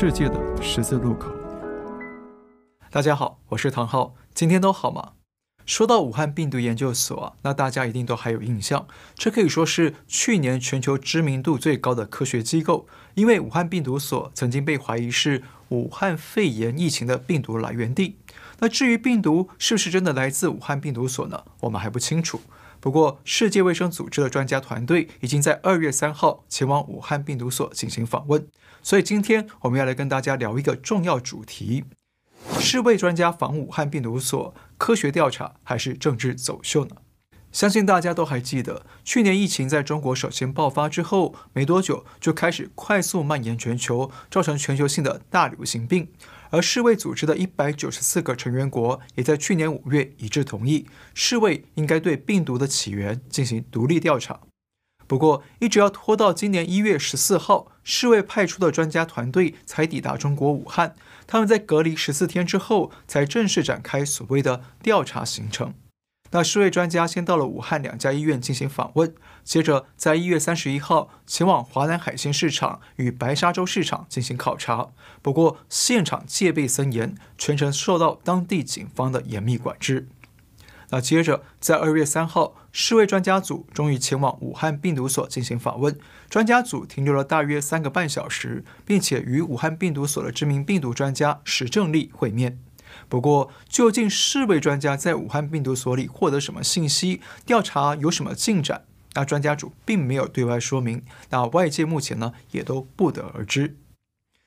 世界的十字路口。大家好，我是唐浩，今天都好吗？说到武汉病毒研究所，那大家一定都还有印象，这可以说是去年全球知名度最高的科学机构，因为武汉病毒所曾经被怀疑是武汉肺炎疫情的病毒来源地。那至于病毒是不是真的来自武汉病毒所呢？我们还不清楚。不过，世界卫生组织的专家团队已经在二月三号前往武汉病毒所进行访问，所以今天我们要来跟大家聊一个重要主题。世卫专家访武汉病毒所，科学调查还是政治走秀呢？相信大家都还记得，去年疫情在中国首先爆发之后，没多久就开始快速蔓延全球，造成全球性的大流行病。而世卫组织的一百九十四个成员国也在去年五月一致同意，世卫应该对病毒的起源进行独立调查。不过，一直要拖到今年一月十四号，世卫派出的专家团队才抵达中国武汉。他们在隔离十四天之后，才正式展开所谓的调查行程。那世卫专家先到了武汉两家医院进行访问，接着在一月三十一号前往华南海鲜市场与白沙洲市场进行考察。不过，现场戒备森严，全程受到当地警方的严密管制。那接着，在二月三号，世卫专家组终于前往武汉病毒所进行访问。专家组停留了大约三个半小时，并且与武汉病毒所的知名病毒专家石正丽会面。不过，究竟世卫专家在武汉病毒所里获得什么信息？调查有什么进展？那专家组并没有对外说明。那外界目前呢，也都不得而知。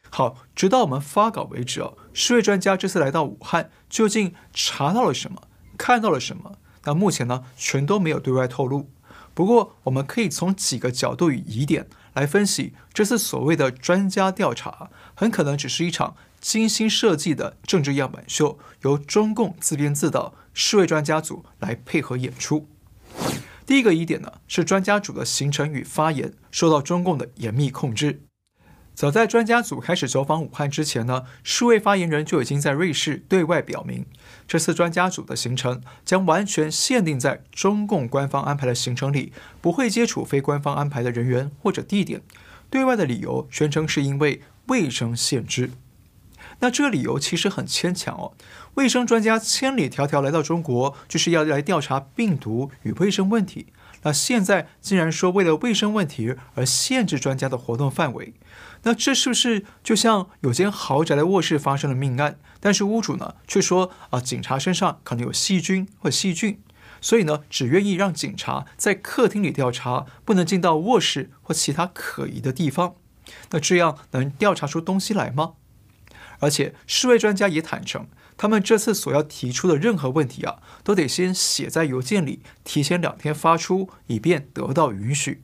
好，直到我们发稿为止哦，世卫专家这次来到武汉，究竟查到了什么？看到了什么？那目前呢，全都没有对外透露。不过，我们可以从几个角度与疑点来分析，这次所谓的专家调查，很可能只是一场精心设计的政治样板秀，由中共自编自导，世卫专家组来配合演出。第一个疑点呢，是专家组的行程与发言受到中共的严密控制。早在专家组开始走访武汉之前呢，世卫发言人就已经在瑞士对外表明，这次专家组的行程将完全限定在中共官方安排的行程里，不会接触非官方安排的人员或者地点。对外的理由宣称是因为卫生限制。那这理由其实很牵强哦，卫生专家千里迢迢来到中国，就是要来调查病毒与卫生问题。那现在竟然说为了卫生问题而限制专家的活动范围，那这是不是就像有间豪宅的卧室发生了命案，但是屋主呢却说啊，警察身上可能有细菌或细菌，所以呢只愿意让警察在客厅里调查，不能进到卧室或其他可疑的地方。那这样能调查出东西来吗？而且世卫专家也坦诚。他们这次所要提出的任何问题啊，都得先写在邮件里，提前两天发出，以便得到允许。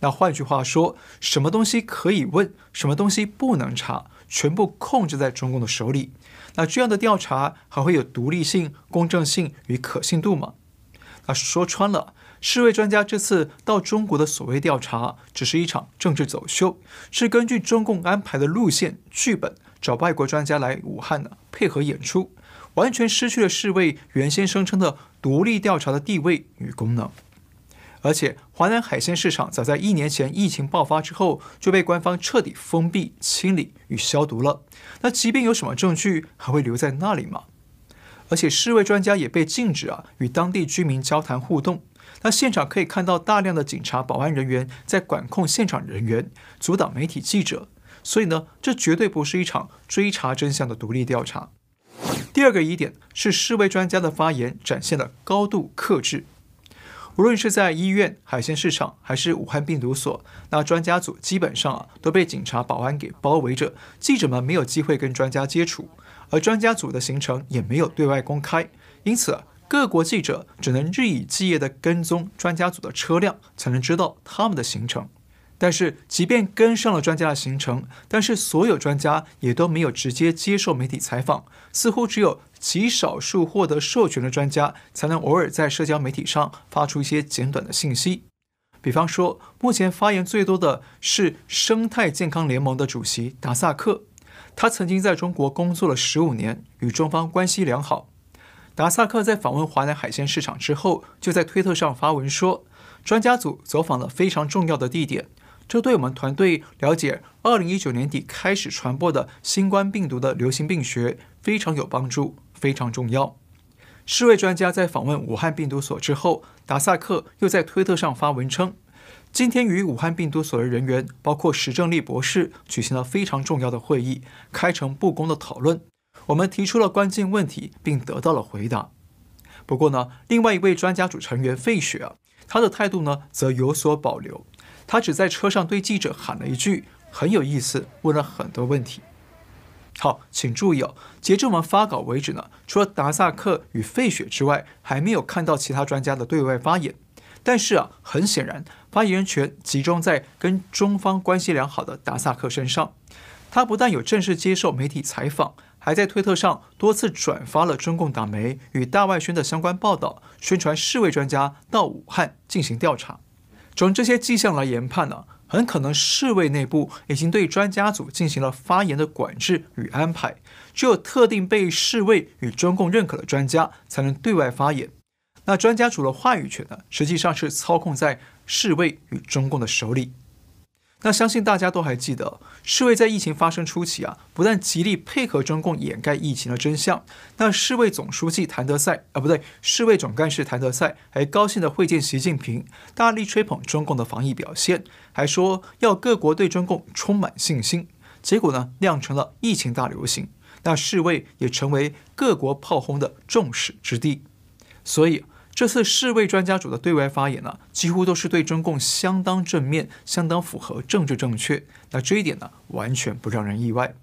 那换句话说，什么东西可以问，什么东西不能查，全部控制在中共的手里。那这样的调查还会有独立性、公正性与可信度吗？那说穿了，世卫专家这次到中国的所谓调查，只是一场政治走秀，是根据中共安排的路线剧本。找外国专家来武汉呢，配合演出，完全失去了世卫原先声称的独立调查的地位与功能。而且，华南海鲜市场早在一年前疫情爆发之后就被官方彻底封闭、清理与消毒了。那即便有什么证据，还会留在那里吗？而且，世卫专家也被禁止啊与当地居民交谈互动。那现场可以看到大量的警察、保安人员在管控现场人员，阻挡媒体记者。所以呢，这绝对不是一场追查真相的独立调查。第二个疑点是世卫专家的发言展现了高度克制，无论是在医院、海鲜市场还是武汉病毒所，那专家组基本上啊都被警察、保安给包围着，记者们没有机会跟专家接触，而专家组的行程也没有对外公开，因此各国记者只能日以继夜地跟踪专家组的车辆，才能知道他们的行程。但是，即便跟上了专家的行程，但是所有专家也都没有直接接受媒体采访，似乎只有极少数获得授权的专家才能偶尔在社交媒体上发出一些简短的信息。比方说，目前发言最多的是生态健康联盟的主席达萨克，他曾经在中国工作了十五年，与中方关系良好。达萨克在访问华南海鲜市场之后，就在推特上发文说，专家组走访了非常重要的地点。这对我们团队了解二零一九年底开始传播的新冠病毒的流行病学非常有帮助，非常重要。世卫专家在访问武汉病毒所之后，达萨克又在推特上发文称，今天与武汉病毒所的人员，包括石正丽博士，举行了非常重要的会议，开诚布公的讨论。我们提出了关键问题，并得到了回答。不过呢，另外一位专家组成员费雪啊，他的态度呢则有所保留。他只在车上对记者喊了一句：“很有意思。”问了很多问题。好，请注意哦，截至我们发稿为止呢，除了达萨克与费雪之外，还没有看到其他专家的对外发言。但是啊，很显然，发言权集中在跟中方关系良好的达萨克身上。他不但有正式接受媒体采访。还在推特上多次转发了中共党媒与大外宣的相关报道，宣传世卫专家到武汉进行调查。从这些迹象来研判呢，很可能世卫内部已经对专家组进行了发言的管制与安排，只有特定被世卫与中共认可的专家才能对外发言。那专家组的话语权呢，实际上是操控在世卫与中共的手里。那相信大家都还记得，世卫在疫情发生初期啊，不但极力配合中共掩盖疫情的真相，那世卫总书记谭德赛啊，不对，世卫总干事谭德赛还高兴地会见习近平，大力吹捧中共的防疫表现，还说要各国对中共充满信心。结果呢，酿成了疫情大流行，那世卫也成为各国炮轰的众矢之的，所以。这次世卫专家组的对外发言呢，几乎都是对中共相当正面，相当符合政治正确。那这一点呢，完全不让人意外。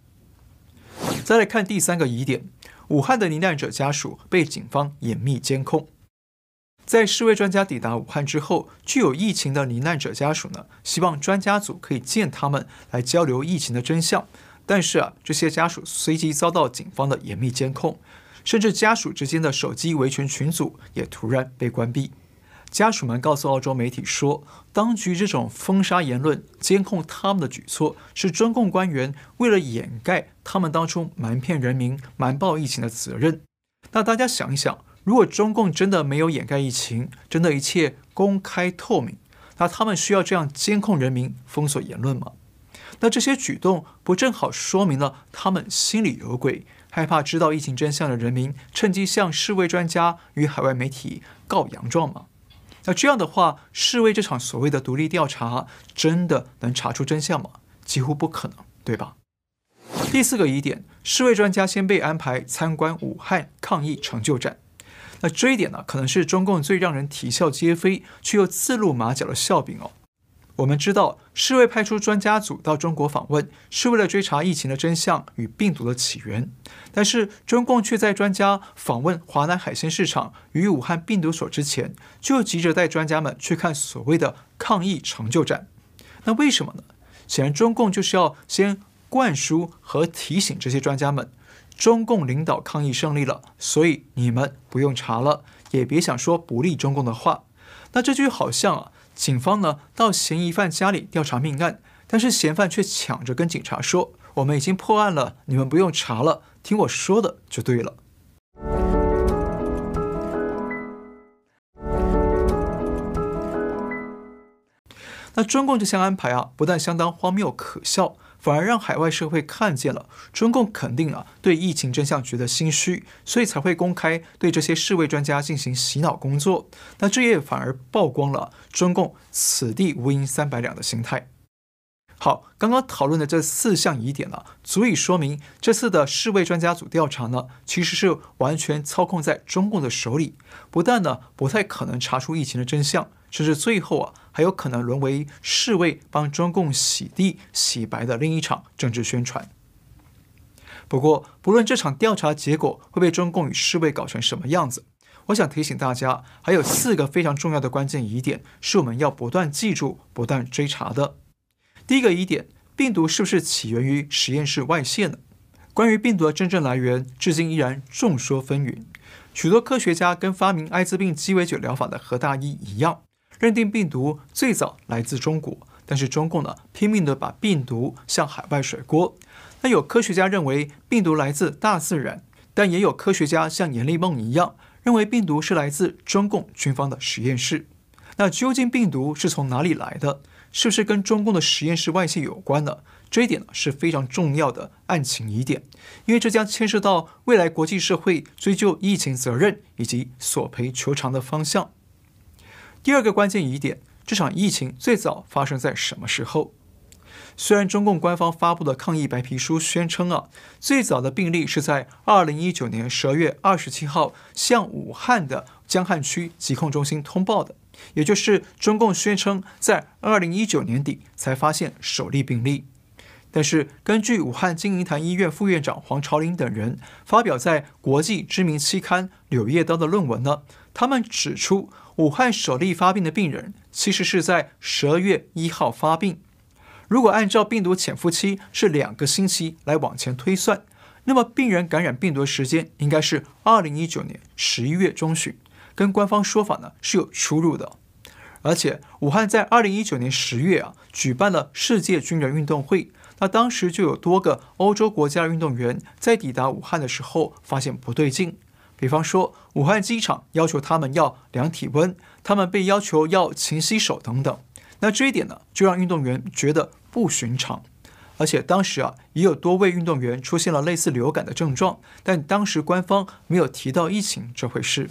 再来看第三个疑点：武汉的罹难者家属被警方严密监控。在世卫专家抵达武汉之后，具有疫情的罹难者家属呢，希望专家组可以见他们来交流疫情的真相。但是啊，这些家属随即遭到警方的严密监控。甚至家属之间的手机维权群组也突然被关闭。家属们告诉澳洲媒体说，当局这种封杀言论、监控他们的举措，是中共官员为了掩盖他们当初瞒骗人民、瞒报疫情的责任。那大家想一想，如果中共真的没有掩盖疫情，真的一切公开透明，那他们需要这样监控人民、封锁言论吗？那这些举动不正好说明了他们心里有鬼？害怕知道疫情真相的人民趁机向世卫专家与海外媒体告洋状吗？那这样的话，世卫这场所谓的独立调查真的能查出真相吗？几乎不可能，对吧？第四个疑点，世卫专家先被安排参观武汉抗疫成就展，那这一点呢，可能是中共最让人啼笑皆非却又自露马脚的笑柄哦。我们知道，世卫派出专家组到中国访问，是为了追查疫情的真相与病毒的起源。但是，中共却在专家访问华南海鲜市场与武汉病毒所之前，就急着带专家们去看所谓的抗疫成就展。那为什么呢？显然，中共就是要先灌输和提醒这些专家们，中共领导抗疫胜利了，所以你们不用查了，也别想说不利中共的话。那这就好像啊。警方呢，到嫌疑犯家里调查命案，但是嫌犯却抢着跟警察说：“我们已经破案了，你们不用查了，听我说的就对了。”那中共这项安排啊，不但相当荒谬可笑。反而让海外社会看见了中共肯定啊对疫情真相觉得心虚，所以才会公开对这些世卫专家进行洗脑工作。那这也反而曝光了中共此地无银三百两的心态。好，刚刚讨论的这四项疑点呢、啊，足以说明这次的世卫专家组调查呢，其实是完全操控在中共的手里，不但呢不太可能查出疫情的真相。甚至最后啊，还有可能沦为世卫帮中共洗地洗白的另一场政治宣传。不过，不论这场调查结果会被中共与世卫搞成什么样子，我想提醒大家，还有四个非常重要的关键疑点，是我们要不断记住、不断追查的。第一个疑点，病毒是不是起源于实验室外泄呢？关于病毒的真正来源，至今依然众说纷纭。许多科学家跟发明艾滋病鸡尾酒疗法的何大一一样。认定病毒最早来自中国，但是中共呢，拼命的把病毒向海外甩锅。那有科学家认为病毒来自大自然，但也有科学家像阎丽梦一样认为病毒是来自中共军方的实验室。那究竟病毒是从哪里来的？是不是跟中共的实验室外泄有关呢？这一点呢是非常重要的案情疑点，因为这将牵涉到未来国际社会追究疫情责任以及索赔求偿的方向。第二个关键疑点，这场疫情最早发生在什么时候？虽然中共官方发布的抗疫白皮书宣称啊，最早的病例是在二零一九年十二月二十七号向武汉的江汉区疾控中心通报的，也就是中共宣称在二零一九年底才发现首例病例。但是，根据武汉金银潭医院副院长黄朝林等人发表在国际知名期刊《柳叶刀》的论文呢，他们指出，武汉首例发病的病人其实是在十二月一号发病。如果按照病毒潜伏期是两个星期来往前推算，那么病人感染病毒时间应该是二零一九年十一月中旬，跟官方说法呢是有出入的。而且，武汉在二零一九年十月啊举办了世界军人运动会。那当时就有多个欧洲国家运动员在抵达武汉的时候发现不对劲，比方说武汉机场要求他们要量体温，他们被要求要勤洗手等等。那这一点呢，就让运动员觉得不寻常。而且当时啊，也有多位运动员出现了类似流感的症状，但当时官方没有提到疫情这回事。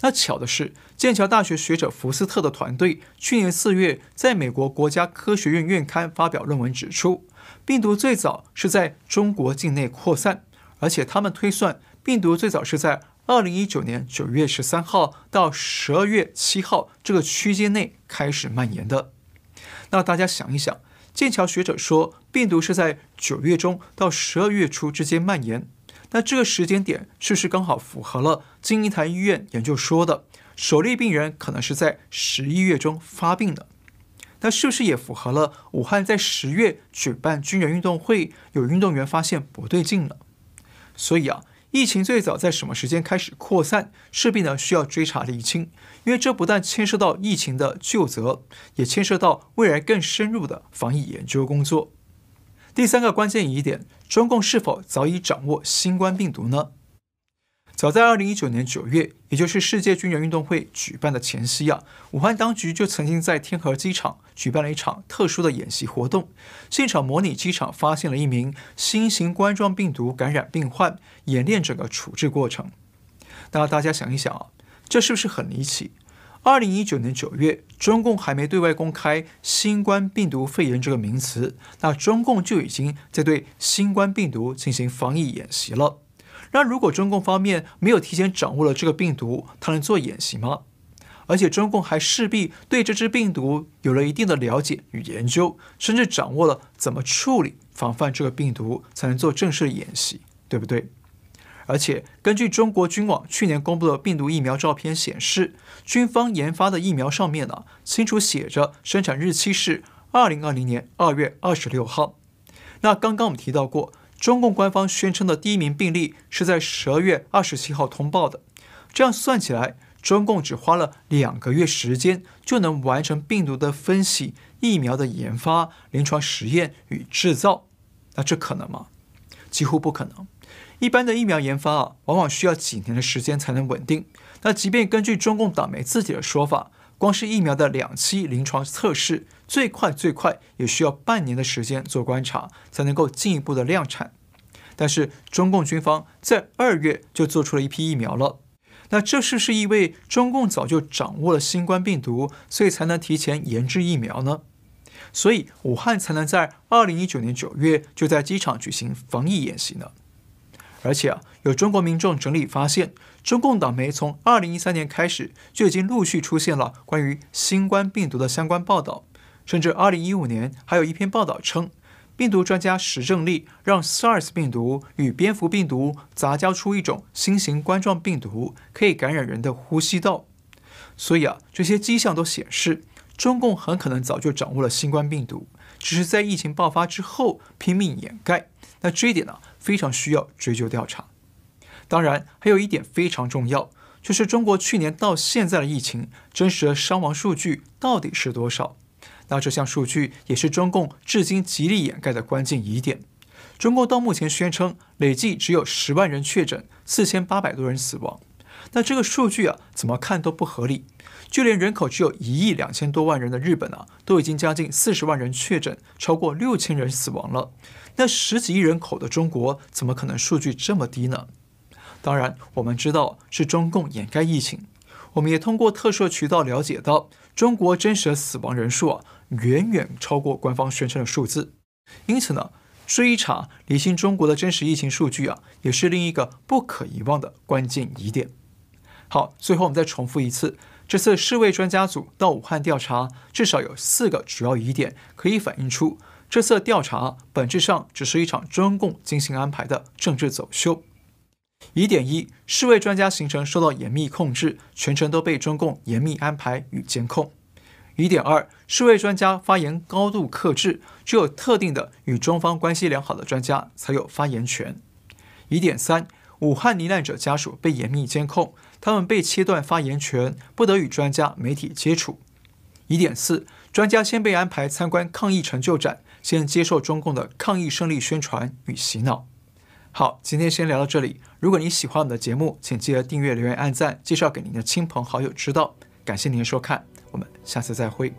那巧的是，剑桥大学学者福斯特的团队去年四月在美国国家科学院院刊发表论文指出。病毒最早是在中国境内扩散，而且他们推算病毒最早是在二零一九年九月十三号到十二月七号这个区间内开始蔓延的。那大家想一想，剑桥学者说病毒是在九月中到十二月初之间蔓延，那这个时间点是不是刚好符合了金银潭医院研究说的首例病人可能是在十一月中发病的？那是不是也符合了武汉在十月举办军人运动会，有运动员发现不对劲了？所以啊，疫情最早在什么时间开始扩散，势必呢需要追查厘清，因为这不但牵涉到疫情的旧责，也牵涉到未来更深入的防疫研究工作。第三个关键疑点，中共是否早已掌握新冠病毒呢？早在二零一九年九月，也就是世界军人运动会举办的前夕啊，武汉当局就曾经在天河机场举办了一场特殊的演习活动，现场模拟机场发现了一名新型冠状病毒感染病患，演练整个处置过程。那大家想一想啊，这是不是很离奇？二零一九年九月，中共还没对外公开新冠病毒肺炎这个名词，那中共就已经在对新冠病毒进行防疫演习了。那如果中共方面没有提前掌握了这个病毒，他能做演习吗？而且中共还势必对这支病毒有了一定的了解与研究，甚至掌握了怎么处理防范这个病毒，才能做正式演习，对不对？而且根据中国军网去年公布的病毒疫苗照片显示，军方研发的疫苗上面呢，清楚写着生产日期是二零二零年二月二十六号。那刚刚我们提到过。中共官方宣称的第一名病例是在十二月二十七号通报的，这样算起来，中共只花了两个月时间就能完成病毒的分析、疫苗的研发、临床实验与制造，那这可能吗？几乎不可能。一般的疫苗研发啊，往往需要几年的时间才能稳定。那即便根据中共党媒自己的说法，光是疫苗的两期临床测试，最快最快也需要半年的时间做观察，才能够进一步的量产。但是中共军方在二月就做出了一批疫苗了，那这是是意味中共早就掌握了新冠病毒，所以才能提前研制疫苗呢？所以武汉才能在二零一九年九月就在机场举行防疫演习呢？而且啊，有中国民众整理发现。中共党媒从二零一三年开始就已经陆续出现了关于新冠病毒的相关报道，甚至二零一五年还有一篇报道称，病毒专家石正利让 SARS 病毒与蝙蝠病毒杂交出一种新型冠状病毒，可以感染人的呼吸道。所以啊，这些迹象都显示，中共很可能早就掌握了新冠病毒，只是在疫情爆发之后拼命掩盖。那这一点呢、非常需要追究调查。当然，还有一点非常重要，就是中国去年到现在的疫情真实的伤亡数据到底是多少？那这项数据也是中共至今极力掩盖的关键疑点。中共到目前宣称累计只有十万人确诊，四千八百多人死亡。那这个数据啊，怎么看都不合理。就连人口只有一亿两千多万人的日本啊，都已经将近四十万人确诊，超过六千人死亡了。那十几亿人口的中国，怎么可能数据这么低呢？当然，我们知道是中共掩盖疫情。我们也通过特殊渠道了解到，中国真实的死亡人数啊，远远超过官方宣称的数字。因此呢，追查厘清中国的真实疫情数据啊，也是另一个不可遗忘的关键疑点。好，最后我们再重复一次，这次世卫专家组到武汉调查，至少有四个主要疑点，可以反映出这次调查本质上只是一场中共精心安排的政治走秀。疑点一：世卫专家行程受到严密控制，全程都被中共严密安排与监控。疑点二：世卫专家发言高度克制，只有特定的与中方关系良好的专家才有发言权。疑点三：武汉罹难者家属被严密监控，他们被切断发言权，不得与专家、媒体接触。疑点四：专家先被安排参观抗疫成就展，先接受中共的抗疫胜利宣传与洗脑。好，今天先聊到这里。如果你喜欢我们的节目，请记得订阅、留言、按赞，介绍给您的亲朋好友知道。感谢您的收看，我们下次再会。